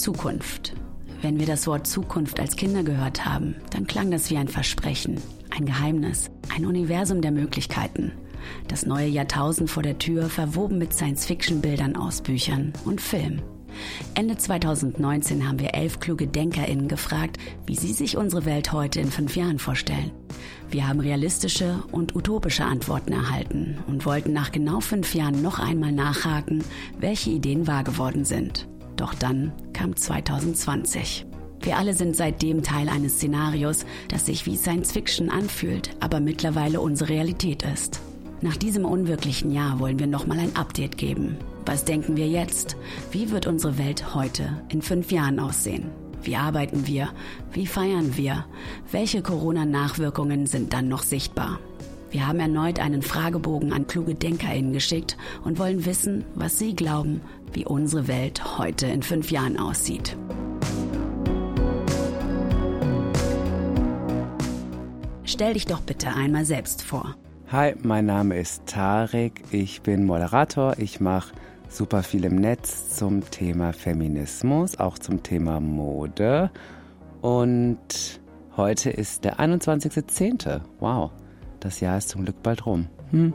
Zukunft. Wenn wir das Wort Zukunft als Kinder gehört haben, dann klang das wie ein Versprechen, ein Geheimnis, ein Universum der Möglichkeiten. Das neue Jahrtausend vor der Tür, verwoben mit Science-Fiction-Bildern aus Büchern und Film. Ende 2019 haben wir elf kluge DenkerInnen gefragt, wie sie sich unsere Welt heute in fünf Jahren vorstellen. Wir haben realistische und utopische Antworten erhalten und wollten nach genau fünf Jahren noch einmal nachhaken, welche Ideen wahr geworden sind. Doch dann kam 2020. Wir alle sind seitdem Teil eines Szenarios, das sich wie Science Fiction anfühlt, aber mittlerweile unsere Realität ist. Nach diesem unwirklichen Jahr wollen wir nochmal ein Update geben. Was denken wir jetzt? Wie wird unsere Welt heute in fünf Jahren aussehen? Wie arbeiten wir? Wie feiern wir? Welche Corona-Nachwirkungen sind dann noch sichtbar? Wir haben erneut einen Fragebogen an kluge DenkerInnen geschickt und wollen wissen, was sie glauben, wie unsere Welt heute in fünf Jahren aussieht. Stell dich doch bitte einmal selbst vor. Hi, mein Name ist Tarek, ich bin Moderator, ich mache super viel im Netz zum Thema Feminismus, auch zum Thema Mode und heute ist der 21.10. Wow, das Jahr ist zum Glück bald rum. Hm.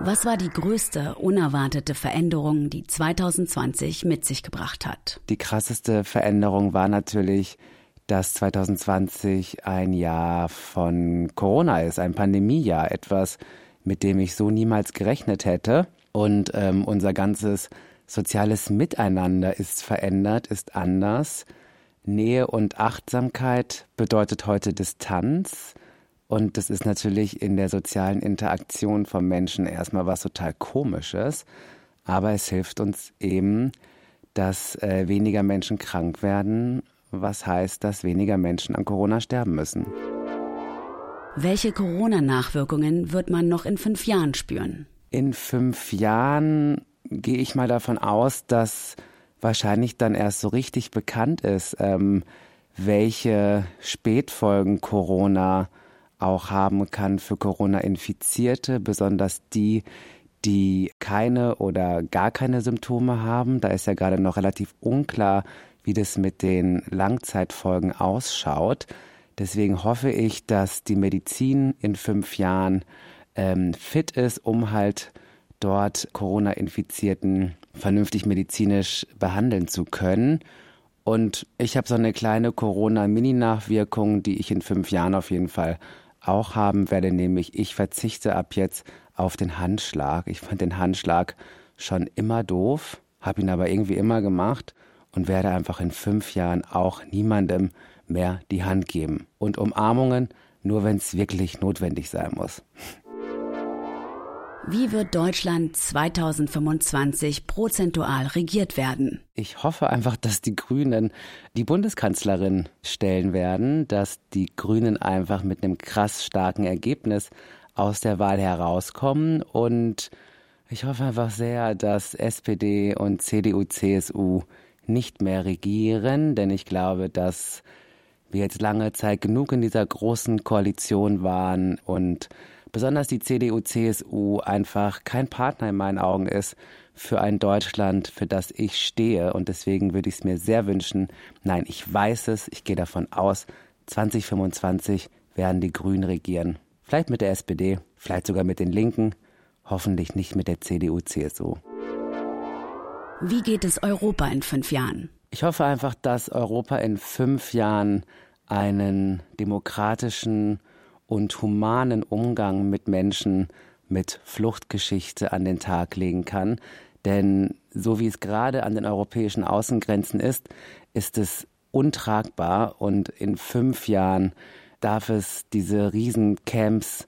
Was war die größte unerwartete Veränderung, die 2020 mit sich gebracht hat? Die krasseste Veränderung war natürlich, dass 2020 ein Jahr von Corona ist, ein Pandemiejahr, etwas, mit dem ich so niemals gerechnet hätte. Und ähm, unser ganzes soziales Miteinander ist verändert, ist anders. Nähe und Achtsamkeit bedeutet heute Distanz. Und das ist natürlich in der sozialen Interaktion von Menschen erstmal was total Komisches. Aber es hilft uns eben, dass äh, weniger Menschen krank werden was heißt, dass weniger Menschen an Corona sterben müssen. Welche Corona-Nachwirkungen wird man noch in fünf Jahren spüren? In fünf Jahren gehe ich mal davon aus, dass wahrscheinlich dann erst so richtig bekannt ist, ähm, welche Spätfolgen Corona auch haben kann für Corona-Infizierte, besonders die, die keine oder gar keine Symptome haben. Da ist ja gerade noch relativ unklar, wie das mit den Langzeitfolgen ausschaut. Deswegen hoffe ich, dass die Medizin in fünf Jahren ähm, fit ist, um halt dort Corona-Infizierten vernünftig medizinisch behandeln zu können. Und ich habe so eine kleine Corona-Mini-Nachwirkung, die ich in fünf Jahren auf jeden Fall auch haben werde, nämlich ich verzichte ab jetzt auf den Handschlag. Ich fand den Handschlag schon immer doof, habe ihn aber irgendwie immer gemacht und werde einfach in fünf Jahren auch niemandem mehr die Hand geben. Und Umarmungen nur, wenn es wirklich notwendig sein muss. Wie wird Deutschland 2025 prozentual regiert werden? Ich hoffe einfach, dass die Grünen die Bundeskanzlerin stellen werden, dass die Grünen einfach mit einem krass starken Ergebnis aus der Wahl herauskommen und ich hoffe einfach sehr, dass SPD und CDU, CSU nicht mehr regieren, denn ich glaube, dass wir jetzt lange Zeit genug in dieser großen Koalition waren und besonders die CDU, CSU einfach kein Partner in meinen Augen ist für ein Deutschland, für das ich stehe. Und deswegen würde ich es mir sehr wünschen, nein, ich weiß es, ich gehe davon aus, 2025 werden die Grünen regieren. Vielleicht mit der SPD, vielleicht sogar mit den Linken, hoffentlich nicht mit der CDU, CSU. Wie geht es Europa in fünf Jahren? Ich hoffe einfach, dass Europa in fünf Jahren einen demokratischen und humanen Umgang mit Menschen mit Fluchtgeschichte an den Tag legen kann. Denn so wie es gerade an den europäischen Außengrenzen ist, ist es untragbar und in fünf Jahren darf es diese Riesencamps,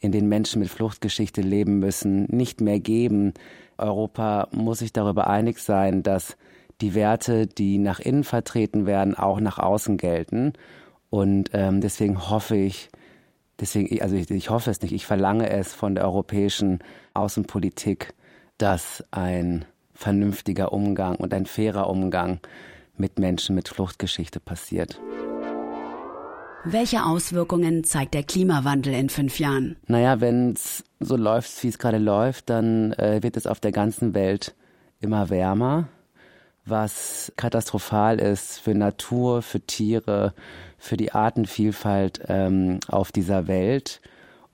in denen Menschen mit Fluchtgeschichte leben müssen, nicht mehr geben. Europa muss sich darüber einig sein, dass die Werte, die nach innen vertreten werden, auch nach außen gelten. Und ähm, deswegen hoffe ich, deswegen, also ich, ich hoffe es nicht, ich verlange es von der europäischen Außenpolitik, dass ein vernünftiger Umgang und ein fairer Umgang mit Menschen mit Fluchtgeschichte passiert. Welche Auswirkungen zeigt der Klimawandel in fünf Jahren? Naja, wenn es so läuft, wie es gerade läuft, dann äh, wird es auf der ganzen Welt immer wärmer, was katastrophal ist für Natur, für Tiere, für die Artenvielfalt ähm, auf dieser Welt.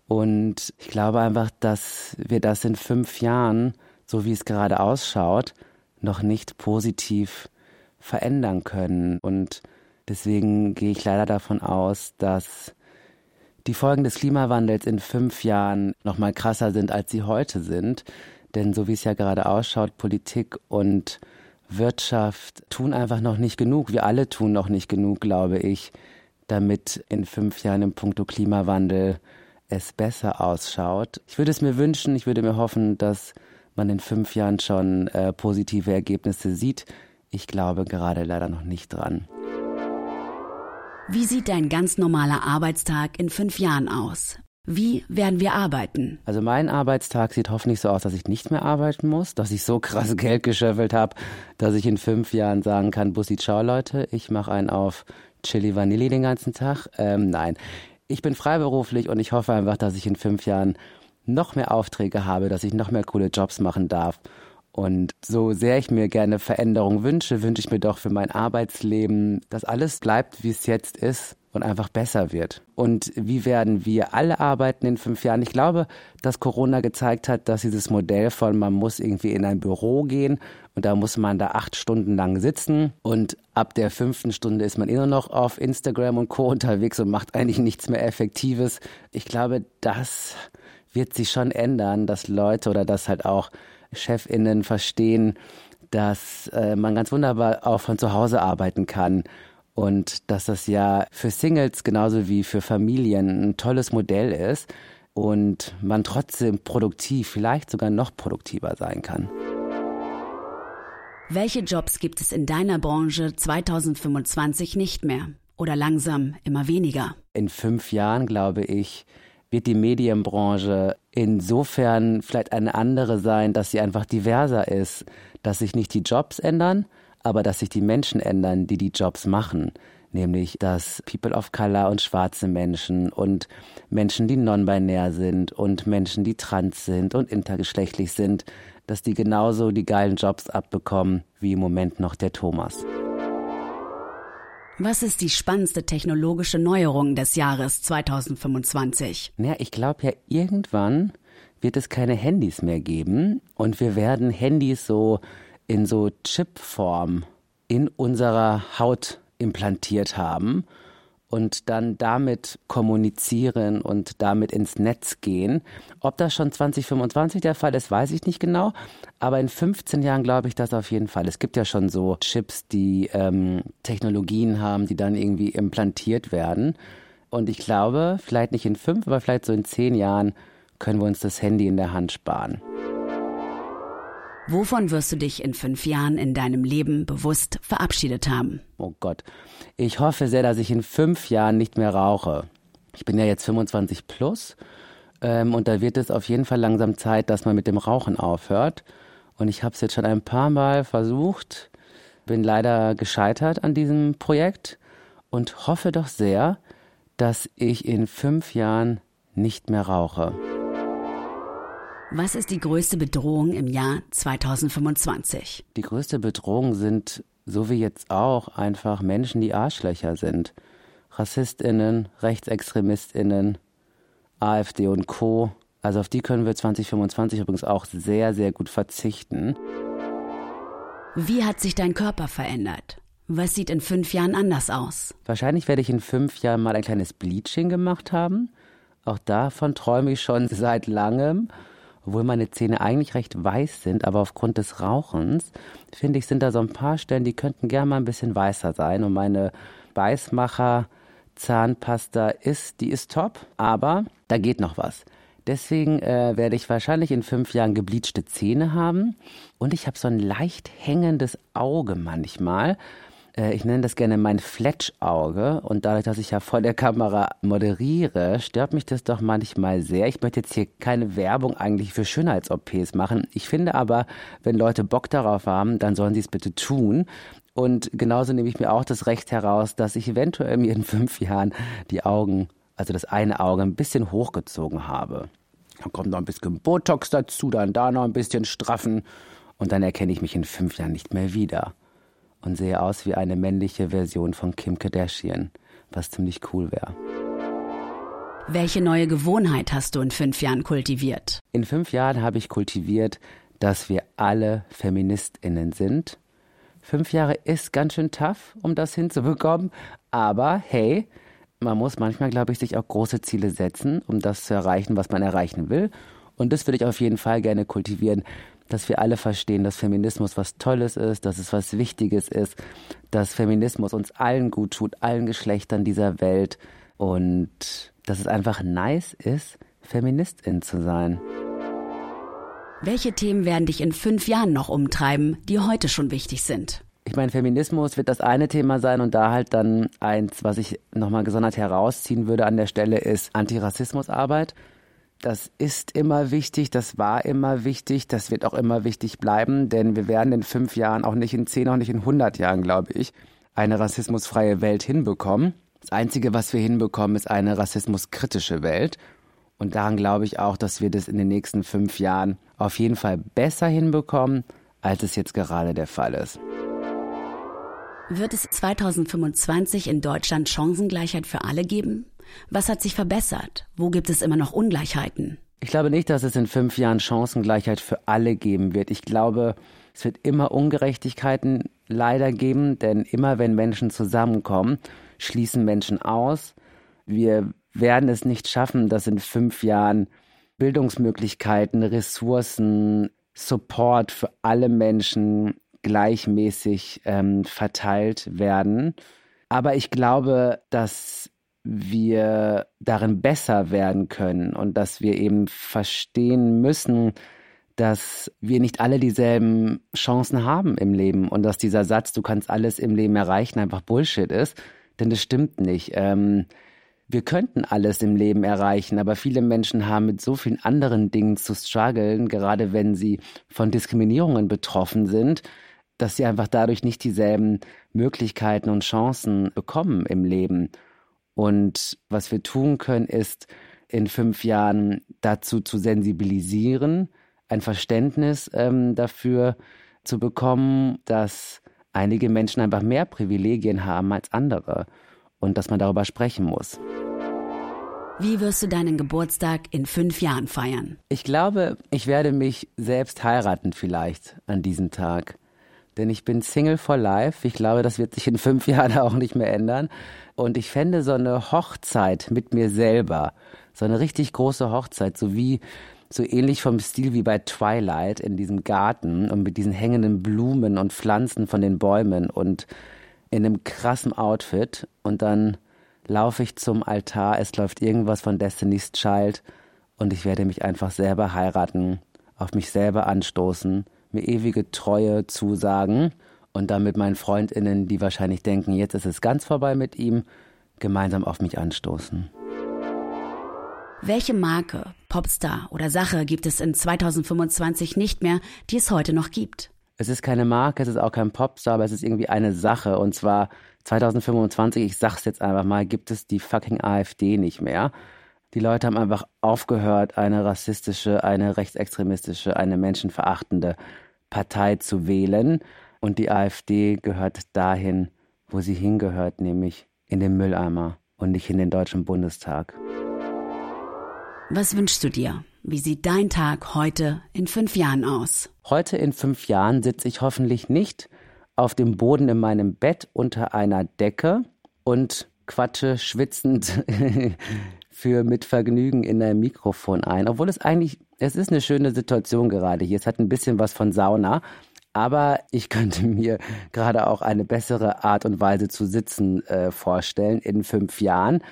Und ich glaube einfach, dass wir das in fünf Jahren, so wie es gerade ausschaut, noch nicht positiv verändern können. Und deswegen gehe ich leider davon aus, dass die Folgen des Klimawandels in fünf Jahren noch mal krasser sind, als sie heute sind. Denn so wie es ja gerade ausschaut, Politik und Wirtschaft tun einfach noch nicht genug. Wir alle tun noch nicht genug, glaube ich, damit in fünf Jahren im Punkto Klimawandel es besser ausschaut. Ich würde es mir wünschen, ich würde mir hoffen, dass man in fünf Jahren schon äh, positive Ergebnisse sieht. Ich glaube gerade leider noch nicht dran. Wie sieht dein ganz normaler Arbeitstag in fünf Jahren aus? Wie werden wir arbeiten? Also mein Arbeitstag sieht hoffentlich so aus, dass ich nicht mehr arbeiten muss, dass ich so krass Geld geschöffelt habe, dass ich in fünf Jahren sagen kann, Bussi, ciao Leute, ich mache einen auf Chili Vanilli den ganzen Tag. Ähm, nein, ich bin freiberuflich und ich hoffe einfach, dass ich in fünf Jahren noch mehr Aufträge habe, dass ich noch mehr coole Jobs machen darf. Und so sehr ich mir gerne Veränderung wünsche, wünsche ich mir doch für mein Arbeitsleben, dass alles bleibt, wie es jetzt ist und einfach besser wird. Und wie werden wir alle arbeiten in fünf Jahren? Ich glaube, dass Corona gezeigt hat, dass dieses Modell von man muss irgendwie in ein Büro gehen und da muss man da acht Stunden lang sitzen und ab der fünften Stunde ist man immer noch auf Instagram und Co. unterwegs und macht eigentlich nichts mehr Effektives. Ich glaube, das wird sich schon ändern, dass Leute oder dass halt auch Chefinnen verstehen, dass äh, man ganz wunderbar auch von zu Hause arbeiten kann und dass das ja für Singles genauso wie für Familien ein tolles Modell ist und man trotzdem produktiv, vielleicht sogar noch produktiver sein kann. Welche Jobs gibt es in deiner Branche 2025 nicht mehr oder langsam immer weniger? In fünf Jahren, glaube ich, wird die Medienbranche insofern vielleicht eine andere sein, dass sie einfach diverser ist, dass sich nicht die Jobs ändern, aber dass sich die Menschen ändern, die die Jobs machen. Nämlich, dass People of Color und schwarze Menschen und Menschen, die non-binär sind und Menschen, die trans sind und intergeschlechtlich sind, dass die genauso die geilen Jobs abbekommen wie im Moment noch der Thomas. Was ist die spannendste technologische Neuerung des Jahres 2025? Ja, ich glaube ja, irgendwann wird es keine Handys mehr geben und wir werden Handys so in so Chipform in unserer Haut implantiert haben und dann damit kommunizieren und damit ins Netz gehen. Ob das schon 2025 der Fall ist, weiß ich nicht genau. Aber in 15 Jahren glaube ich das auf jeden Fall. Es gibt ja schon so Chips, die ähm, Technologien haben, die dann irgendwie implantiert werden. Und ich glaube, vielleicht nicht in fünf, aber vielleicht so in zehn Jahren können wir uns das Handy in der Hand sparen. Wovon wirst du dich in fünf Jahren in deinem Leben bewusst verabschiedet haben? Oh Gott. Ich hoffe sehr, dass ich in fünf Jahren nicht mehr rauche. Ich bin ja jetzt 25 plus ähm, und da wird es auf jeden Fall langsam Zeit, dass man mit dem Rauchen aufhört. Und ich habe es jetzt schon ein paar Mal versucht, bin leider gescheitert an diesem Projekt und hoffe doch sehr, dass ich in fünf Jahren nicht mehr rauche. Was ist die größte Bedrohung im Jahr 2025? Die größte Bedrohung sind, so wie jetzt auch, einfach Menschen, die Arschlöcher sind. RassistInnen, RechtsextremistInnen, AfD und Co. Also auf die können wir 2025 übrigens auch sehr, sehr gut verzichten. Wie hat sich dein Körper verändert? Was sieht in fünf Jahren anders aus? Wahrscheinlich werde ich in fünf Jahren mal ein kleines Bleaching gemacht haben. Auch davon träume ich schon seit langem obwohl meine Zähne eigentlich recht weiß sind, aber aufgrund des Rauchens, finde ich, sind da so ein paar Stellen, die könnten gerne mal ein bisschen weißer sein. Und meine Weißmacher Zahnpasta ist, die ist top, aber da geht noch was. Deswegen äh, werde ich wahrscheinlich in fünf Jahren gebleachte Zähne haben. Und ich habe so ein leicht hängendes Auge manchmal. Äh, ich nenne das gerne mein Fletschauge und dadurch, dass ich ja vor der Kamera moderiere, stört mich das doch manchmal sehr. Ich möchte jetzt hier keine Werbung eigentlich für Schönheits-OPs machen. Ich finde aber, wenn Leute Bock darauf haben, dann sollen sie es bitte tun. Und genauso nehme ich mir auch das Recht heraus, dass ich eventuell mir in fünf Jahren die Augen, also das eine Auge, ein bisschen hochgezogen habe. Dann kommt noch ein bisschen Botox dazu, dann da noch ein bisschen straffen und dann erkenne ich mich in fünf Jahren nicht mehr wieder. Und sehe aus wie eine männliche Version von Kim Kardashian, was ziemlich cool wäre. Welche neue Gewohnheit hast du in fünf Jahren kultiviert? In fünf Jahren habe ich kultiviert, dass wir alle Feministinnen sind. Fünf Jahre ist ganz schön tough, um das hinzubekommen. Aber hey, man muss manchmal, glaube ich, sich auch große Ziele setzen, um das zu erreichen, was man erreichen will. Und das würde ich auf jeden Fall gerne kultivieren, dass wir alle verstehen, dass Feminismus was Tolles ist, dass es was Wichtiges ist, dass Feminismus uns allen gut tut, allen Geschlechtern dieser Welt und dass es einfach nice ist, Feministin zu sein. Welche Themen werden dich in fünf Jahren noch umtreiben, die heute schon wichtig sind? Ich meine, Feminismus wird das eine Thema sein und da halt dann eins, was ich nochmal gesondert herausziehen würde an der Stelle, ist Antirassismusarbeit. Das ist immer wichtig, das war immer wichtig, das wird auch immer wichtig bleiben, denn wir werden in fünf Jahren, auch nicht in zehn, auch nicht in hundert Jahren, glaube ich, eine rassismusfreie Welt hinbekommen. Das Einzige, was wir hinbekommen, ist eine rassismuskritische Welt. Und daran glaube ich auch, dass wir das in den nächsten fünf Jahren auf jeden Fall besser hinbekommen, als es jetzt gerade der Fall ist. Wird es 2025 in Deutschland Chancengleichheit für alle geben? Was hat sich verbessert? Wo gibt es immer noch Ungleichheiten? Ich glaube nicht, dass es in fünf Jahren Chancengleichheit für alle geben wird. Ich glaube, es wird immer Ungerechtigkeiten leider geben, denn immer wenn Menschen zusammenkommen, schließen Menschen aus. Wir werden es nicht schaffen, dass in fünf Jahren Bildungsmöglichkeiten, Ressourcen, Support für alle Menschen gleichmäßig ähm, verteilt werden. Aber ich glaube, dass wir darin besser werden können und dass wir eben verstehen müssen, dass wir nicht alle dieselben Chancen haben im Leben und dass dieser Satz, du kannst alles im Leben erreichen, einfach Bullshit ist. Denn das stimmt nicht. Ähm, wir könnten alles im Leben erreichen, aber viele Menschen haben mit so vielen anderen Dingen zu strugglen, gerade wenn sie von Diskriminierungen betroffen sind, dass sie einfach dadurch nicht dieselben Möglichkeiten und Chancen bekommen im Leben. Und was wir tun können, ist in fünf Jahren dazu zu sensibilisieren, ein Verständnis ähm, dafür zu bekommen, dass einige Menschen einfach mehr Privilegien haben als andere und dass man darüber sprechen muss. Wie wirst du deinen Geburtstag in fünf Jahren feiern? Ich glaube, ich werde mich selbst heiraten vielleicht an diesem Tag. Denn ich bin Single for Life. Ich glaube, das wird sich in fünf Jahren auch nicht mehr ändern. Und ich fände so eine Hochzeit mit mir selber, so eine richtig große Hochzeit, so wie so ähnlich vom Stil wie bei Twilight in diesem Garten und mit diesen hängenden Blumen und Pflanzen von den Bäumen und in einem krassen Outfit und dann laufe ich zum Altar, es läuft irgendwas von Destiny's Child und ich werde mich einfach selber heiraten, auf mich selber anstoßen, mir ewige Treue zusagen und dann mit meinen Freundinnen, die wahrscheinlich denken, jetzt ist es ganz vorbei mit ihm, gemeinsam auf mich anstoßen. Welche Marke, Popstar oder Sache gibt es in 2025 nicht mehr, die es heute noch gibt? Es ist keine Marke, es ist auch kein Popstar, aber es ist irgendwie eine Sache. Und zwar 2025, ich sag's jetzt einfach mal, gibt es die fucking AfD nicht mehr. Die Leute haben einfach aufgehört, eine rassistische, eine rechtsextremistische, eine menschenverachtende Partei zu wählen. Und die AfD gehört dahin, wo sie hingehört, nämlich in den Mülleimer und nicht in den Deutschen Bundestag. Was wünschst du dir? Wie sieht dein Tag heute in fünf Jahren aus? Heute in fünf Jahren sitze ich hoffentlich nicht auf dem Boden in meinem Bett unter einer Decke und quatsche schwitzend für mit Vergnügen in ein Mikrofon ein. Obwohl es eigentlich, es ist eine schöne Situation gerade hier. Es hat ein bisschen was von Sauna. Aber ich könnte mir gerade auch eine bessere Art und Weise zu sitzen äh, vorstellen in fünf Jahren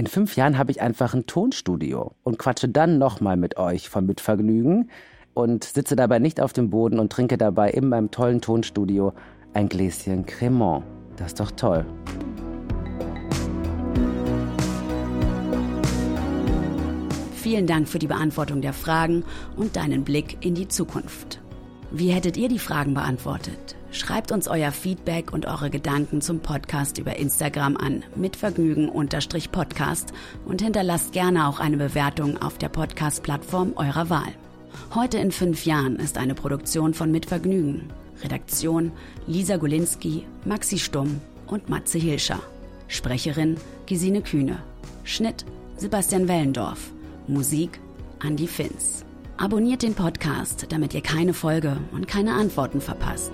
in fünf Jahren habe ich einfach ein Tonstudio und quatsche dann nochmal mit euch von Mitvergnügen und sitze dabei nicht auf dem Boden und trinke dabei in meinem tollen Tonstudio ein Gläschen Cremant. Das ist doch toll. Vielen Dank für die Beantwortung der Fragen und deinen Blick in die Zukunft. Wie hättet ihr die Fragen beantwortet? Schreibt uns euer Feedback und eure Gedanken zum Podcast über Instagram an mitvergnügen-podcast und hinterlasst gerne auch eine Bewertung auf der Podcast-Plattform eurer Wahl. Heute in fünf Jahren ist eine Produktion von Mitvergnügen. Redaktion Lisa Golinski, Maxi Stumm und Matze Hilscher. Sprecherin Gesine Kühne. Schnitt Sebastian Wellendorf. Musik Andy Finz. Abonniert den Podcast, damit ihr keine Folge und keine Antworten verpasst.